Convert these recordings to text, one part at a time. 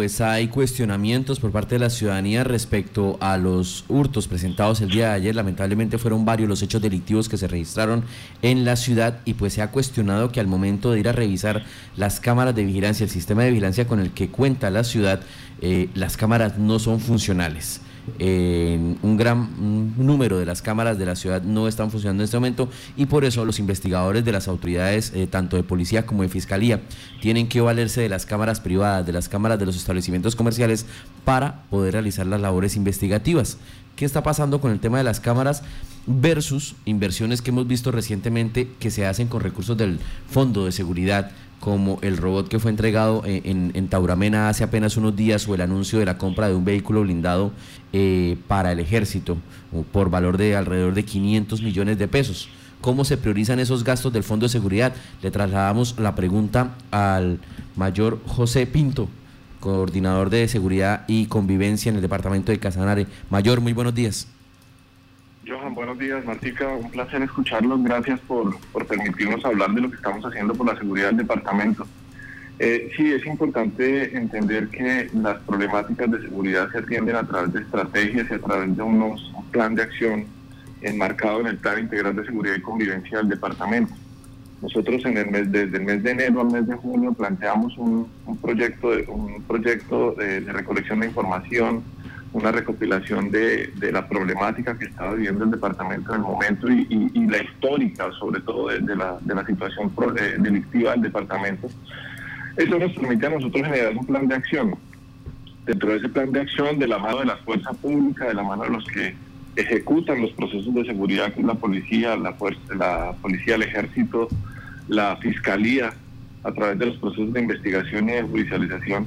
Pues hay cuestionamientos por parte de la ciudadanía respecto a los hurtos presentados el día de ayer. Lamentablemente fueron varios los hechos delictivos que se registraron en la ciudad y pues se ha cuestionado que al momento de ir a revisar las cámaras de vigilancia, el sistema de vigilancia con el que cuenta la ciudad, eh, las cámaras no son funcionales un gran número de las cámaras de la ciudad no están funcionando en este momento y por eso los investigadores de las autoridades, eh, tanto de policía como de fiscalía, tienen que valerse de las cámaras privadas, de las cámaras de los establecimientos comerciales para poder realizar las labores investigativas. ¿Qué está pasando con el tema de las cámaras versus inversiones que hemos visto recientemente que se hacen con recursos del Fondo de Seguridad? Como el robot que fue entregado eh, en, Tauramena hace apenas unos días o el anuncio de la compra de un vehículo blindado eh, para el ejército por valor de alrededor de 500 millones de pesos. ¿Cómo se priorizan esos gastos del Fondo de Seguridad? Le trasladamos la pregunta al mayor José Pinto, coordinador de Seguridad y Convivencia en el departamento de Casanare. Mayor, muy buenos días. Johan, buenos días. Martica, un placer escucharlos. Gracias por, permitirnos hablar de lo que estamos haciendo por la seguridad del departamento. Eh, sí, es importante entender que las problemáticas de seguridad se atienden a través de estrategias y a través de unos, un plan de acción enmarcado en el Plan Integral de Seguridad y Convivencia del departamento. Nosotros en el mes, desde el mes de enero al mes de junio planteamos un, proyecto, de, un proyecto de recolección de información, una recopilación de, la problemática que estaba viviendo el departamento en el momento y, la histórica, sobre todo, de, la, situación eh, delictiva del departamento. Eso nos permite a nosotros generar un plan de acción. Dentro de ese plan de acción, de la mano de la fuerza pública, de la mano de los que ejecutan los procesos de seguridad, que la policía, la, fuerza, la policía, el ejército, la fiscalía, a través de los procesos de investigación y de judicialización,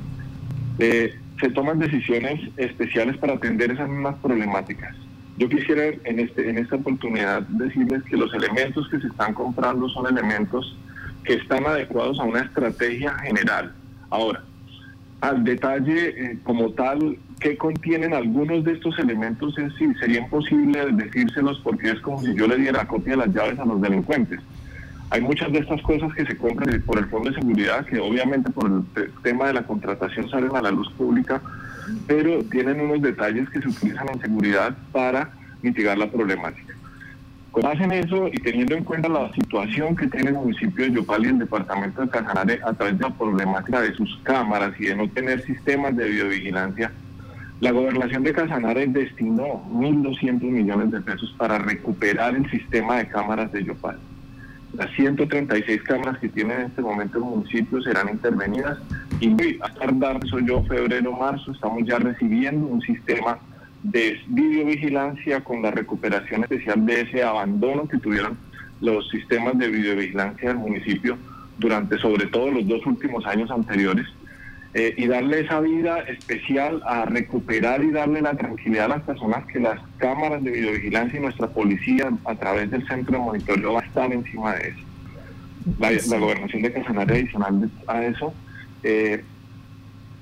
eh, se toman decisiones especiales para atender esas mismas problemáticas. Yo quisiera en, este, en esta oportunidad decirles que los elementos que se están comprando son elementos que están adecuados a una estrategia general. Ahora, al detalle eh, como tal, ¿qué contienen algunos de estos elementos? Es decir, sería imposible decírselos porque es como si yo le diera copia de las llaves a los delincuentes. Hay muchas de estas cosas que se compran por el Fondo de Seguridad, que obviamente por el tema de la contratación salen a la luz pública, pero tienen unos detalles que se utilizan en seguridad para mitigar la problemática. Con hacen eso y teniendo en cuenta la situación que tiene el municipio de Yopal y el departamento de Casanare a través de la problemática de sus cámaras y de no tener sistemas de videovigilancia, la gobernación de Casanare destinó 1.200 millones de pesos para recuperar el sistema de cámaras de Yopal. Las 136 cámaras que tiene en este momento el municipio serán intervenidas. Y a tardar, soy yo, febrero, marzo, estamos ya recibiendo un sistema de videovigilancia con la recuperación especial de ese abandono que tuvieron los sistemas de videovigilancia del municipio durante sobre todo los dos últimos años anteriores eh, y darle esa vida especial a recuperar y darle la tranquilidad a las personas que las cámaras de videovigilancia y nuestra policía a través del centro de monitoreo va a estar encima de eso. La, gobernación de Casanare adicional a eso eh,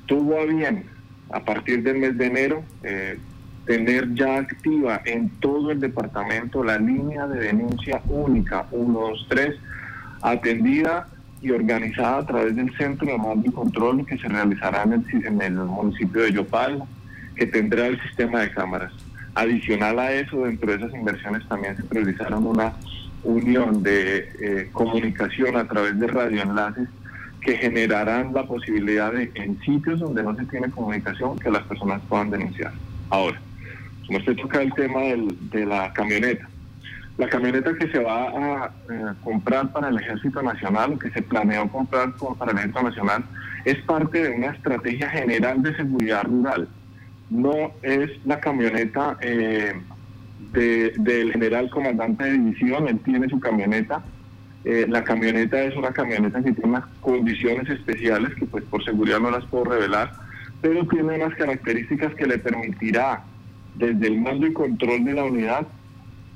tuvo a bien a partir del mes de enero eh, tener ya activa en todo el departamento la línea de denuncia única 123 atendida y organizada a través del Centro de Mando y Control que se realizará en el, municipio de Yopal, que tendrá el sistema de cámaras. Adicional a eso, dentro de esas inversiones también se priorizaron una unión de eh, comunicación a través de radioenlaces que generarán la posibilidad de, en sitios donde no se tiene comunicación, que las personas puedan denunciar. Ahora, como usted toca el tema de la camioneta, la camioneta que se va a eh, comprar para el Ejército Nacional, que se planeó comprar para el Ejército Nacional, es parte de una estrategia general de seguridad rural. No es la camioneta eh, del general comandante de división, él tiene su camioneta. Eh, la camioneta es una camioneta que tiene unas condiciones especiales que pues por seguridad no las puedo revelar, pero tiene unas características que le permitirá desde el mando y control de la unidad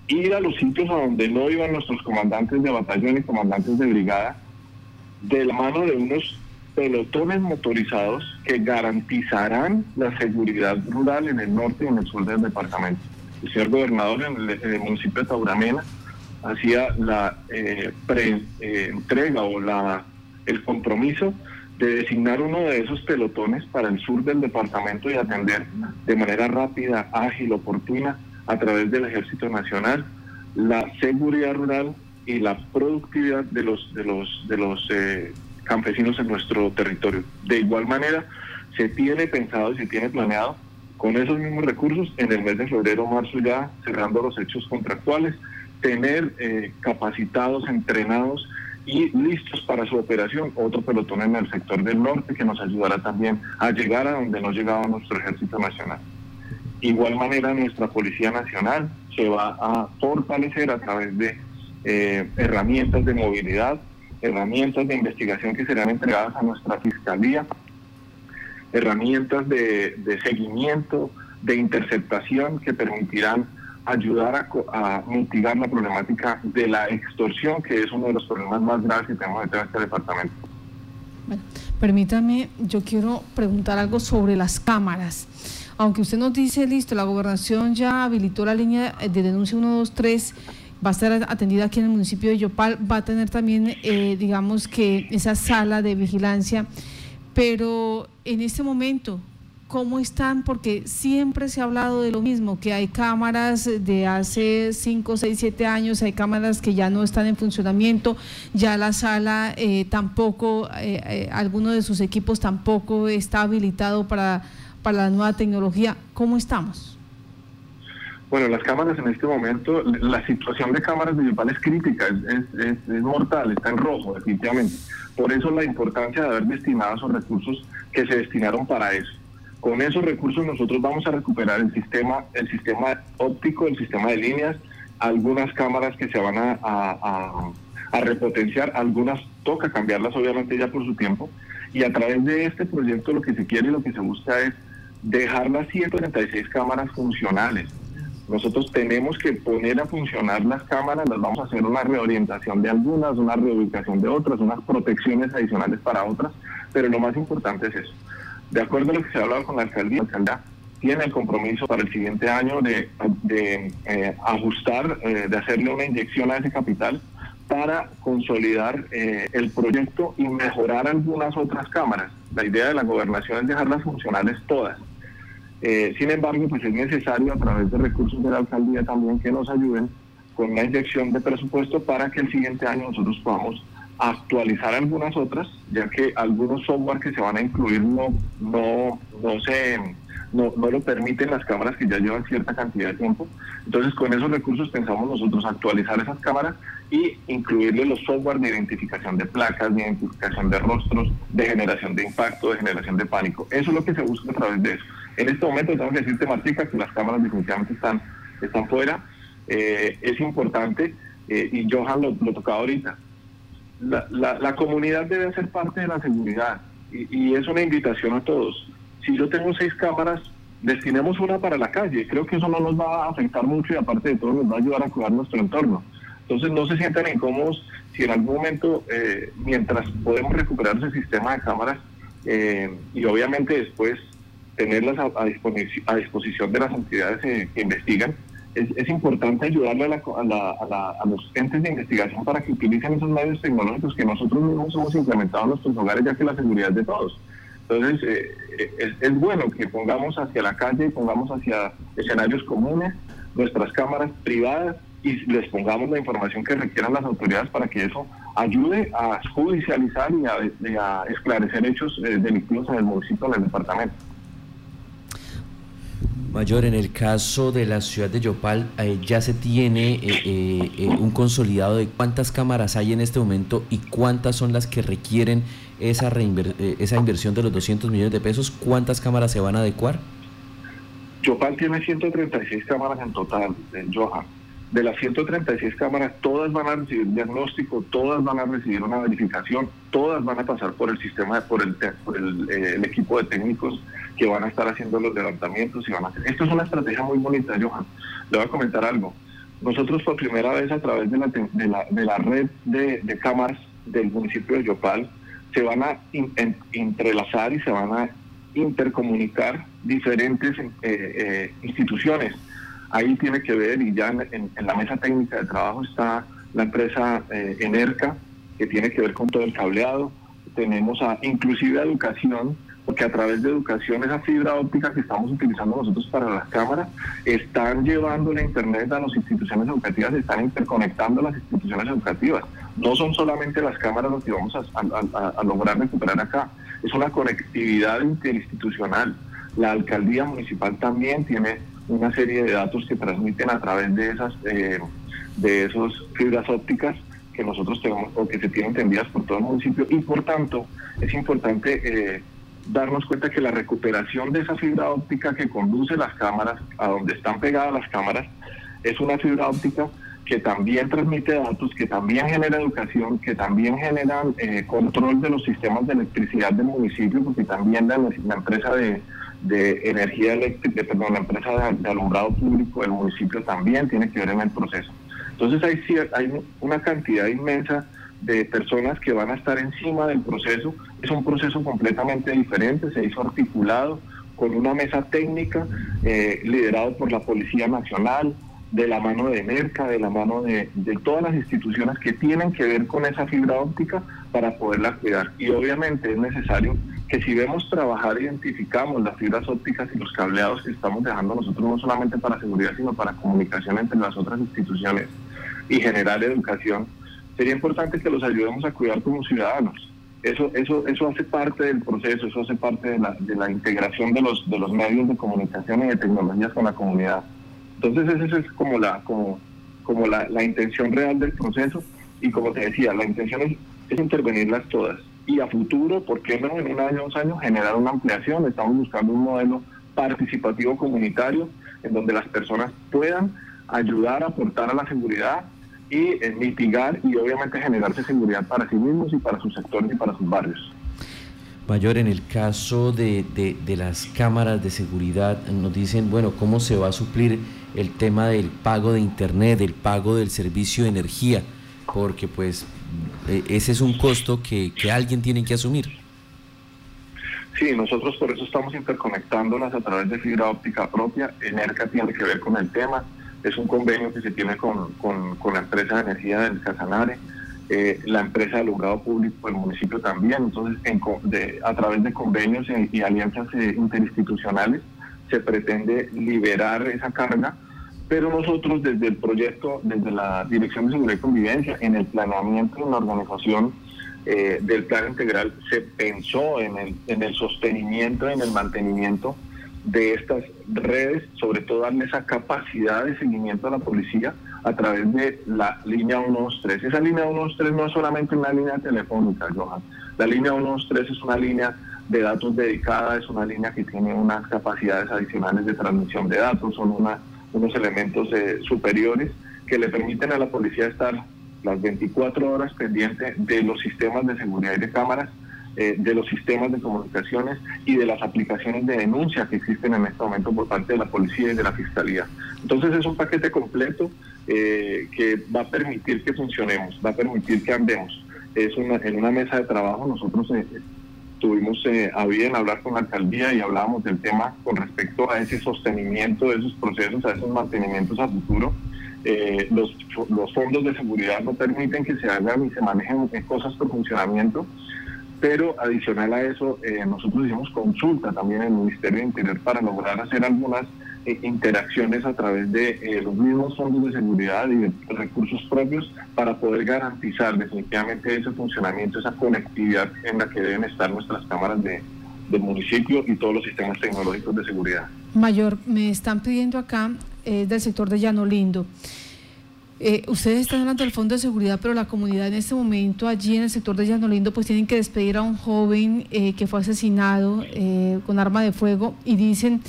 ir a los sitios a donde no iban nuestros comandantes de batallón y comandantes de brigada, de la mano de unos pelotones motorizados que garantizarán la seguridad rural en el norte y en el sur del departamento. El señor gobernador en el, municipio de Tauramena hacía la eh, eh, entrega o la, el compromiso de designar uno de esos pelotones para el sur del departamento y atender de manera rápida, ágil, oportuna, a través del Ejército Nacional, la seguridad rural y la productividad de los, de los, de los eh, campesinos en nuestro territorio. De igual manera, se tiene pensado y se tiene planeado con esos mismos recursos en el mes de febrero marzo ya cerrando los hechos contractuales, tener eh, capacitados, entrenados y listos para su operación otro pelotón en el sector del norte que nos ayudará también a llegar a donde no llegaba nuestro ejército nacional. Igual manera nuestra Policía Nacional se va a fortalecer a través de eh, herramientas de movilidad, herramientas de investigación que serán entregadas a nuestra Fiscalía, herramientas de, seguimiento, de interceptación que permitirán ayudar a, mitigar la problemática de la extorsión, que es uno de los problemas más graves que tenemos en este departamento. Permítame, yo quiero preguntar algo sobre las cámaras. Aunque usted nos dice, listo, la gobernación ya habilitó la línea de denuncia 123 va a estar atendida aquí en el municipio de Yopal, va a tener también, eh, digamos que esa sala de vigilancia, pero en este momento, ¿cómo están? Porque siempre se ha hablado de lo mismo, que hay cámaras de hace 5, 6, 7 años, hay cámaras que ya no están en funcionamiento, ya la sala eh, tampoco, eh, alguno de sus equipos tampoco está habilitado para, para la nueva tecnología. ¿Cómo estamos? Bueno, las cámaras en este momento, la situación de cámaras Yopal es crítica, es, mortal, está en rojo, definitivamente. Por eso la importancia de haber destinado esos recursos que se destinaron para eso. Con esos recursos nosotros vamos a recuperar el sistema, el sistema óptico, el sistema de líneas, algunas cámaras que se van a, a repotenciar, algunas toca cambiarlas obviamente ya por su tiempo, y a través de este proyecto lo que se quiere y lo que se busca es dejar las 136 cámaras funcionales nosotros tenemos que poner a funcionar las cámaras, las vamos a hacer una reorientación de algunas, una reubicación de otras, unas protecciones adicionales para otras, pero lo más importante es eso. De acuerdo a lo que se ha hablado con la alcaldía, la alcaldía tiene el compromiso para el siguiente año de, eh, ajustar, eh, de hacerle una inyección a ese capital para consolidar eh, el proyecto y mejorar algunas otras cámaras. La idea de la gobernación es dejarlas funcionales todas eh, sin embargo, pues es necesario a través de recursos de la alcaldía también que nos ayuden con la inyección de presupuesto para que el siguiente año nosotros podamos actualizar algunas otras, ya que algunos software que se van a incluir no, no, no se no, no lo permiten las cámaras que ya llevan cierta cantidad de tiempo. Entonces, con esos recursos pensamos nosotros actualizar esas cámaras y incluirle los software de identificación de placas, de identificación de rostros, de generación de impacto, de generación de pánico. Eso es lo que se busca a través de eso. En este momento tengo que decirte, Martica, que las cámaras definitivamente están, están fuera. Eh, es importante, eh, y Johan lo, lo tocaba ahorita, la, la, comunidad debe ser parte de la seguridad y, es una invitación a todos. Si yo tengo seis cámaras, destinemos una para la calle. Creo que eso no nos va a afectar mucho y aparte de todo nos va a ayudar a cuidar nuestro entorno. Entonces no se sientan incómodos si en algún momento, eh, mientras podemos recuperar ese sistema de cámaras y obviamente después tenerlas a, a, disposición de las entidades eh, que investigan. Es, importante ayudarle a, los entes de investigación para que utilicen esos medios tecnológicos que nosotros mismos hemos implementado en nuestros hogares, ya que la seguridad es de todos. Entonces, eh, es, es, bueno que pongamos hacia la calle, pongamos hacia escenarios comunes nuestras cámaras privadas y les pongamos la información que requieran las autoridades para que eso ayude a judicializar y a, esclarecer hechos eh, delictivos en el municipio, en el departamento. Mayor, en el caso de la ciudad de Yopal, eh, ya se tiene eh, eh, un consolidado de cuántas cámaras hay en este momento y cuántas son las que requieren esa, esa inversión de los 200 millones de pesos. ¿Cuántas cámaras se van a adecuar? Yopal tiene 136 cámaras en total, Johan. De las 136 cámaras, todas van a recibir diagnóstico, todas van a recibir una verificación, todas van a pasar por el sistema, por el, por el equipo de técnicos que van a estar haciendo los levantamientos y van a hacer. Esto es una estrategia muy bonita, Johan. Le voy a comentar algo. Nosotros por primera vez a través de la, de la, de la red de, cámaras del municipio de Yopal se van a entrelazar y se van a intercomunicar diferentes eh, eh, instituciones. Ahí tiene que ver y ya en, la mesa técnica de trabajo está la empresa eh, Enerca, que tiene que ver con todo el cableado, tenemos a inclusive educación, porque a través de educación esa fibra óptica que estamos utilizando nosotros para las cámaras están llevando la internet a las instituciones educativas, están interconectando las instituciones educativas. No son solamente las cámaras lo que vamos a, lograr recuperar acá, es una conectividad interinstitucional. La alcaldía municipal también tiene una serie de datos que transmiten a través de esas eh, de esos fibras ópticas que nosotros tenemos o que se tienen tendidas por todo el municipio y por tanto es importante eh, darnos cuenta que la recuperación de esa fibra óptica que conduce las cámaras a donde están pegadas las cámaras es una fibra óptica que también transmite datos, que también genera educación, que también genera eh, control de los sistemas de electricidad del municipio, porque también la, empresa de, energía eléctrica, perdón, la empresa de, alumbrado público del municipio también tiene que ver en el proceso. Entonces hay, hay una cantidad inmensa de personas que van a estar encima del proceso. Es un proceso completamente diferente, se hizo articulado con una mesa técnica eh, liderado por la Policía Nacional, de la mano de NERCA, de la mano de, todas las instituciones que tienen que ver con esa fibra óptica para poderla cuidar. Y obviamente es necesario que si vemos trabajar, identificamos las fibras ópticas y los cableados que estamos dejando nosotros no solamente para seguridad, sino para comunicación entre las otras instituciones y generar educación, sería importante que los ayudemos a cuidar como ciudadanos. Eso, eso, eso hace parte del proceso, eso hace parte de la, de la integración de los, de los medios de comunicación y de tecnologías con la comunidad. Entonces esa es como la, como, como la, intención real del proceso y como te decía, la intención es, intervenirlas todas y a futuro, ¿por qué no en un año, dos años, generar una ampliación? Estamos buscando un modelo participativo comunitario en donde las personas puedan ayudar a aportar a la seguridad y eh, mitigar y obviamente generarse seguridad para sí mismos y para sus sectores y para sus barrios. Mayor, en el caso de, de las cámaras de seguridad, nos dicen, bueno, ¿cómo se va a suplir el tema del pago de internet, el pago del servicio de energía, porque pues e, ese es un costo que, alguien tiene que asumir. Sí, nosotros por eso estamos interconectándolas a través de fibra óptica propia. Enerca tiene que ver con el tema. Es un convenio que se tiene con, la empresa de energía del Casanare, eh, la empresa de alumbrado público del municipio también. Entonces, a través de convenios y, alianzas eh, interinstitucionales, se pretende liberar esa carga, pero nosotros desde el proyecto, desde la Dirección de Seguridad y Convivencia, en el planeamiento y en la organización eh, del plan integral, se pensó en el, en el sostenimiento en el mantenimiento de estas redes, sobre todo darle esa capacidad de seguimiento a la policía a través de la línea 123. Esa línea 123 no es solamente una línea telefónica, Johan. La línea 123 es una línea de datos dedicada, es una línea que tiene unas capacidades adicionales de transmisión de datos, son unos elementos eh, superiores que le permiten a la policía estar las 24 horas pendiente de los sistemas de seguridad y de cámaras, eh, de los sistemas de comunicaciones y de las aplicaciones de denuncia que existen en este momento por parte de la policía y de la fiscalía. Entonces es un paquete completo eh, que va a permitir que funcionemos, va a permitir que andemos. Es en una mesa de trabajo nosotros tuvimos eh, a bien hablar con la alcaldía y hablábamos del tema con respecto a ese sostenimiento de esos procesos, a esos mantenimientos a futuro. Eh, los, los fondos de seguridad no permiten que se hagan y se manejen cosas por funcionamiento, pero adicional a eso, eh, nosotros hicimos consulta también en el Ministerio de Interior para lograr hacer algunas eh, interacciones a través de eh, los mismos fondos de seguridad y de recursos propios para poder garantizar definitivamente ese funcionamiento, esa conectividad en la que deben estar nuestras cámaras de, del municipio y todos los sistemas tecnológicos de seguridad. Mayor, me están pidiendo acá eh, del sector de Llano Lindo. Ustedes están hablando del Fondo de Seguridad, pero la comunidad en este momento allí en el sector de Llano Lindo pues tienen que despedir a un joven que fue asesinado con arma de fuego y dicen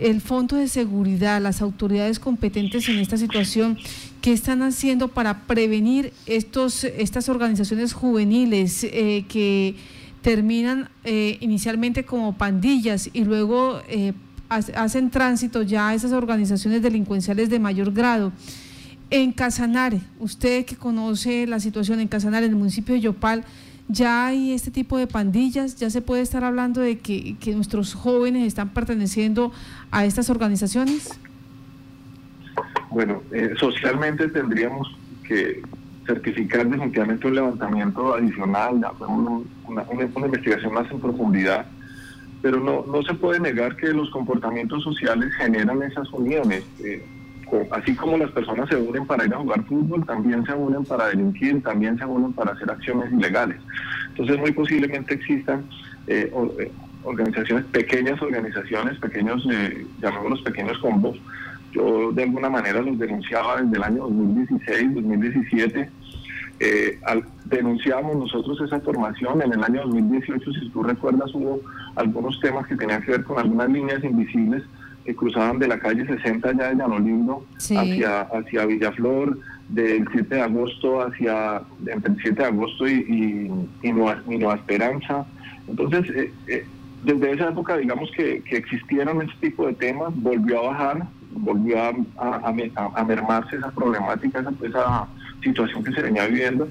el Fondo de Seguridad, las autoridades competentes en esta situación, ¿qué están haciendo para prevenir estos, estas organizaciones juveniles eh, que terminan eh, inicialmente como pandillas y luego eh, hacen tránsito ya a esas organizaciones delincuenciales de mayor grado? En Casanare, usted que conoce la situación en Casanare, en el municipio de Yopal, ya hay este tipo de pandillas, ya se puede estar hablando de que, nuestros jóvenes están perteneciendo a estas organizaciones. Bueno, eh, socialmente tendríamos que certificar definitivamente un levantamiento adicional, una, investigación más en profundidad, pero no, no se puede negar que los comportamientos sociales generan esas uniones. Eh, así como las personas se unen para ir a jugar fútbol, también se unen para delinquir, también se unen para hacer acciones ilegales. Entonces muy posiblemente existan eh, eh, organizaciones, pequeñas organizaciones, pequeños, eh, llamémoslos pequeños combos. Yo de alguna manera los denunciaba desde el año 2016, 2017. Eh, denunciamos nosotros esa formación en el año 2018, si tú recuerdas, hubo algunos temas que tenían que ver con algunas líneas invisibles que cruzaban de la calle 60 ya de Llanolindo hacia, hacia Villaflor, del 7 de agosto hacia, entre el 7 de agosto y, y, Nueva, Esperanza. Entonces, eh, eh, desde esa época, digamos que, que, existieron este tipo de temas, volvió a bajar, volvió a, a, mermarse esa problemática, esa, esa situación que se venía viviendo.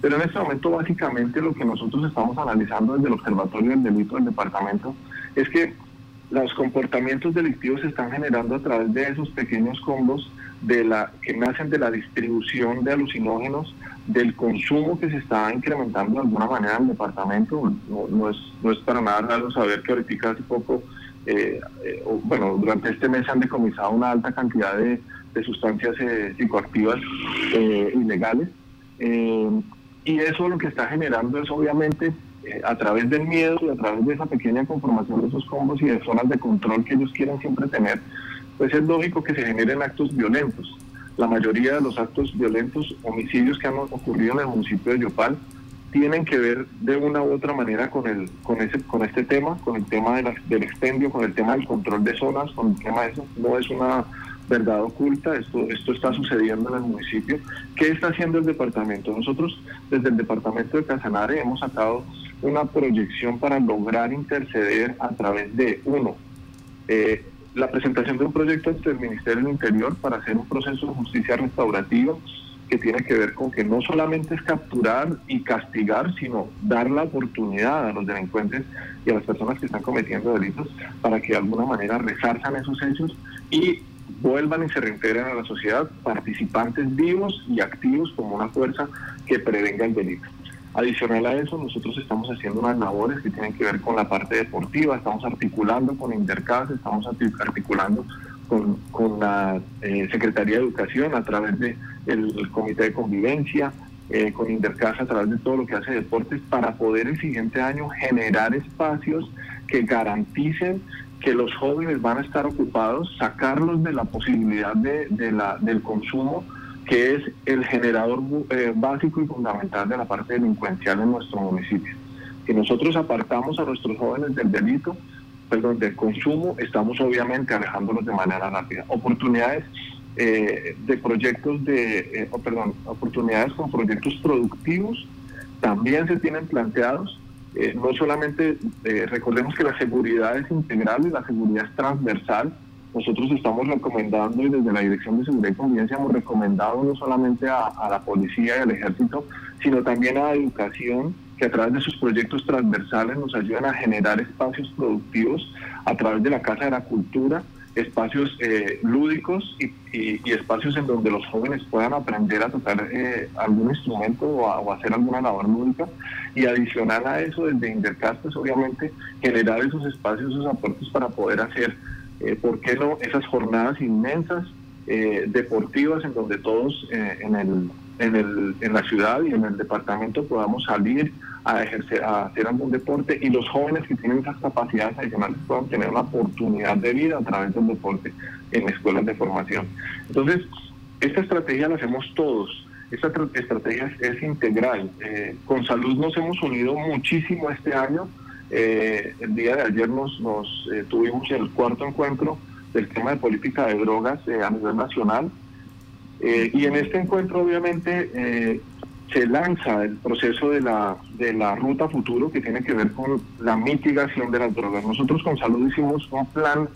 Pero en este momento, básicamente, lo que nosotros estamos analizando desde el Observatorio del Delito del Departamento es que los comportamientos delictivos se están generando a través de esos pequeños combos de la, que nacen de la distribución de alucinógenos, del consumo que se está incrementando de alguna manera en el departamento. No, es, no es para nada raro saber que ahorita hace poco, eh, eh, bueno, durante este mes han decomisado una alta cantidad de, sustancias eh, psicoactivas ilegales. y eso lo que está generando es obviamente a través del miedo y a través de esa pequeña conformación de esos combos y de zonas de control que ellos quieren siempre tener, pues es lógico que se generen actos violentos. La mayoría de los actos violentos, homicidios que han ocurrido en el municipio de Yopal, tienen que ver de una u otra manera con el con ese con este tema, con el tema del expendio, con el tema del control de zonas, con el tema de eso. No es una verdad oculta, esto, esto está sucediendo en el municipio. ¿Qué está haciendo el departamento? Nosotros desde el departamento de Casanare hemos sacado una proyección para lograr interceder a través de, uno, eh, la presentación de un proyecto ante el Ministerio del Interior para hacer un proceso de justicia restaurativa que tiene que ver con que no solamente es capturar y castigar, sino dar la oportunidad a los delincuentes y a las personas que están cometiendo delitos para que de alguna manera resarzan esos hechos y vuelvan y se reintegren a la sociedad participantes vivos y activos como una fuerza que prevenga el delito. Adicional a eso, nosotros estamos haciendo unas labores que tienen que ver con la parte deportiva, estamos articulando con Intercas, estamos articulando con, la eh, Secretaría de Educación a través del el Comité de Convivencia, eh, con Intercas a través de todo lo que hace deportes, para poder el siguiente año generar espacios que garanticen que los jóvenes van a estar ocupados, sacarlos de la posibilidad de, de del consumo que es el generador eh, básico y fundamental de la parte delincuencial en nuestro municipio. Si nosotros apartamos a nuestros jóvenes del delito, perdón, del consumo, estamos obviamente alejándolos de manera rápida. Oportunidades eh, de proyectos de, eh, perdón, oportunidades con proyectos productivos también se tienen planteados. no solamente, recordemos que la seguridad es integral y la seguridad es transversal, nosotros estamos recomendando y desde la Dirección de Seguridad y Convivencia hemos recomendado no solamente a, la policía y al ejército, sino también a la educación que a través de sus proyectos transversales nos ayudan a generar espacios productivos a través de la Casa de la Cultura, espacios eh, lúdicos y, espacios en donde los jóvenes puedan aprender a tocar eh, algún instrumento o, hacer alguna labor lúdica. Y adicional a eso, desde Intercast, pues obviamente generar esos espacios, esos aportes para poder hacer eh, ¿por qué no esas jornadas inmensas eh, deportivas en donde todos eh, en, el, en, el, en la ciudad y en el departamento podamos salir a ejercer, a hacer algún deporte y los jóvenes que tienen esas capacidades adicionales puedan tener una oportunidad de vida a través del deporte en escuelas de formación. Entonces, esta estrategia la hacemos todos. Esta estrategia es, integral. con salud nos hemos unido muchísimo este año eh, el día de ayer nos, nos eh, tuvimos el cuarto encuentro del tema de política de drogas eh, a nivel nacional. y en este encuentro obviamente se lanza el proceso de la, de la ruta futuro que tiene que ver con la mitigación de las drogas. Nosotros con salud hicimos un plan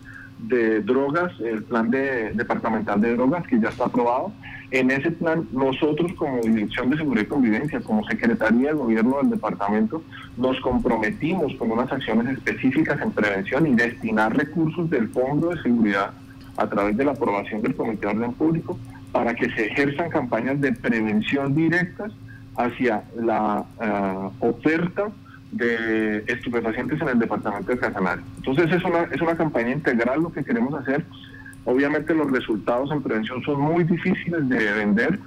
de drogas, el plan de, departamental de drogas que ya está aprobado. En ese plan, nosotros como Dirección de Seguridad y Convivencia, como Secretaría de Gobierno del departamento, nos comprometimos con unas acciones específicas en prevención y destinar recursos del Fondo de Seguridad a través de la aprobación del Comité de Orden Público para que se ejerzan campañas de prevención directas hacia la eh, oferta de estupefacientes en el departamento de Casanare. Entonces es una, es una campaña integral lo que queremos hacer. Obviamente los resultados en prevención son muy difíciles de vender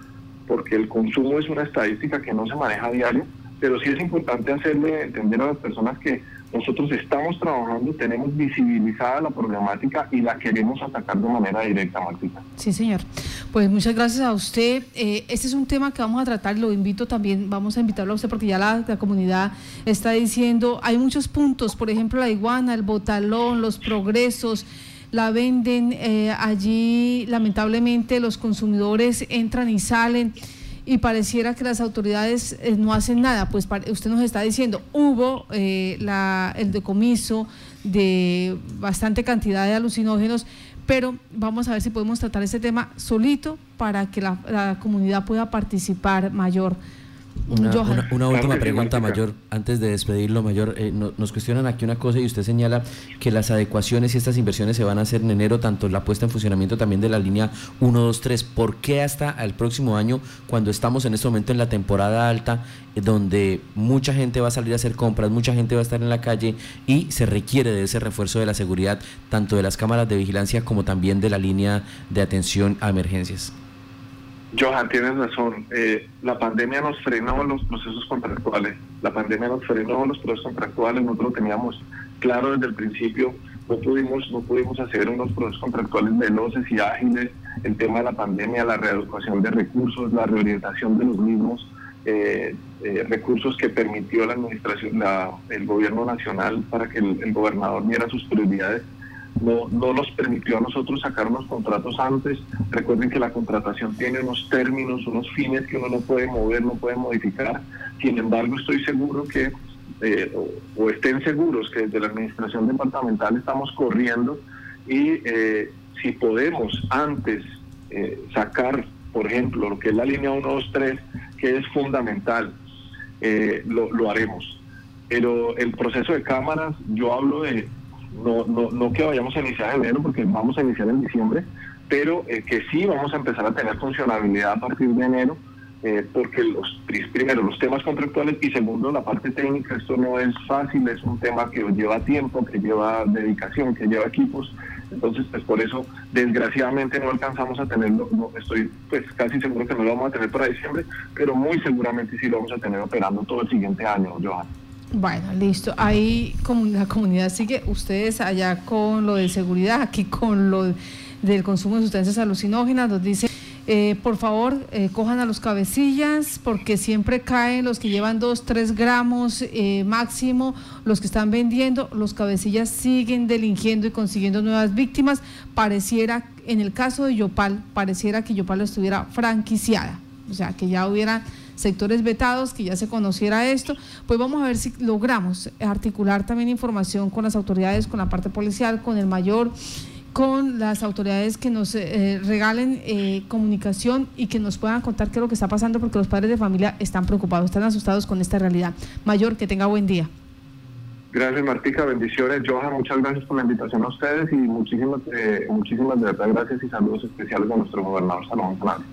porque el consumo es una estadística que no se maneja a diario, pero sí es importante hacerle entender a las personas que nosotros estamos trabajando, tenemos visibilizada la problemática y la queremos atacar de manera directa, Martita. Sí, señor. Pues muchas gracias a usted. Eh, este es un tema que vamos a tratar, lo invito también, vamos a invitarlo a usted porque ya la, comunidad está diciendo, hay muchos puntos, por ejemplo, la iguana, el botalón, los progresos la venden eh, allí lamentablemente los consumidores entran y salen y pareciera que las autoridades eh, no hacen nada. Pues usted nos está diciendo, hubo eh, la, el decomiso de bastante cantidad de alucinógenos, pero vamos a ver si podemos tratar ese tema solito para que la, la comunidad pueda participar mayor. Una, última pregunta, Mayor, antes de despedirlo, Mayor. Eh, nos cuestionan aquí una cosa y usted señala que las adecuaciones y estas inversiones se van a hacer en enero, tanto la puesta en funcionamiento también de la línea 1, 2, 3. ¿Por qué hasta el próximo año, cuando estamos en este momento en la temporada alta, eh, donde mucha gente va a salir a hacer compras, mucha gente va a estar en la calle y se requiere de ese refuerzo de la seguridad, tanto de las cámaras de vigilancia como también de la línea de atención a emergencias? Johan, tienes razón. Eh, la pandemia nos frenó los procesos contractuales. La pandemia nos frenó los procesos contractuales. Nosotros lo teníamos claro desde el principio. No pudimos, no pudimos hacer unos procesos contractuales veloces y ágiles. El tema de la pandemia, la reeducación de recursos, la reorientación de los mismos. Eh, eh, recursos que permitió la administración, la, el gobierno nacional para que el, el gobernador viera sus prioridades no, no nos permitió a nosotros sacar unos contratos antes. Recuerden que la contratación tiene unos términos, unos fines que uno no puede mover, no puede modificar. Sin embargo, estoy seguro que, eh, o, estén seguros que desde la administración departamental estamos corriendo y eh, si podemos antes eh, sacar, por ejemplo, lo que es la línea 123, que es fundamental, lo, lo haremos. Pero el proceso de cámaras, yo hablo de no, no, no que vayamos a iniciar en enero porque vamos a iniciar en diciembre, pero eh, que sí vamos a empezar a tener funcionalidad a partir de enero, eh, porque los primero los temas contractuales y segundo la parte técnica, esto no es fácil, es un tema que lleva tiempo, que lleva dedicación, que lleva equipos, entonces pues por eso desgraciadamente no alcanzamos a tenerlo, no, estoy pues casi seguro que no lo vamos a tener para diciembre, pero muy seguramente sí lo vamos a tener operando todo el siguiente año, Johan. Bueno, listo. Ahí la comunidad sigue, ustedes allá con lo de seguridad, aquí con lo del consumo de sustancias alucinógenas, nos dice, eh, por favor, eh, cojan a los cabecillas, porque siempre caen los que llevan 2, 3 gramos eh, máximo, los que están vendiendo, los cabecillas siguen delinquiendo y consiguiendo nuevas víctimas. Pareciera, en el caso de Yopal, pareciera que Yopal estuviera franquiciada, o sea, que ya hubiera sectores vetados, que ya se conociera esto, pues vamos a ver si logramos articular también información con las autoridades, con la parte policial, con el mayor con las autoridades que nos eh, regalen eh, comunicación y que nos puedan contar qué es lo que está pasando, porque los padres de familia están preocupados, están asustados con esta realidad. Mayor, que tenga buen día. Gracias, Martica. Bendiciones. Johan, muchas gracias por la invitación a ustedes y muchísimas, eh, muchísimas de verdad gracias y saludos especiales a nuestro gobernador Salomón Fernández.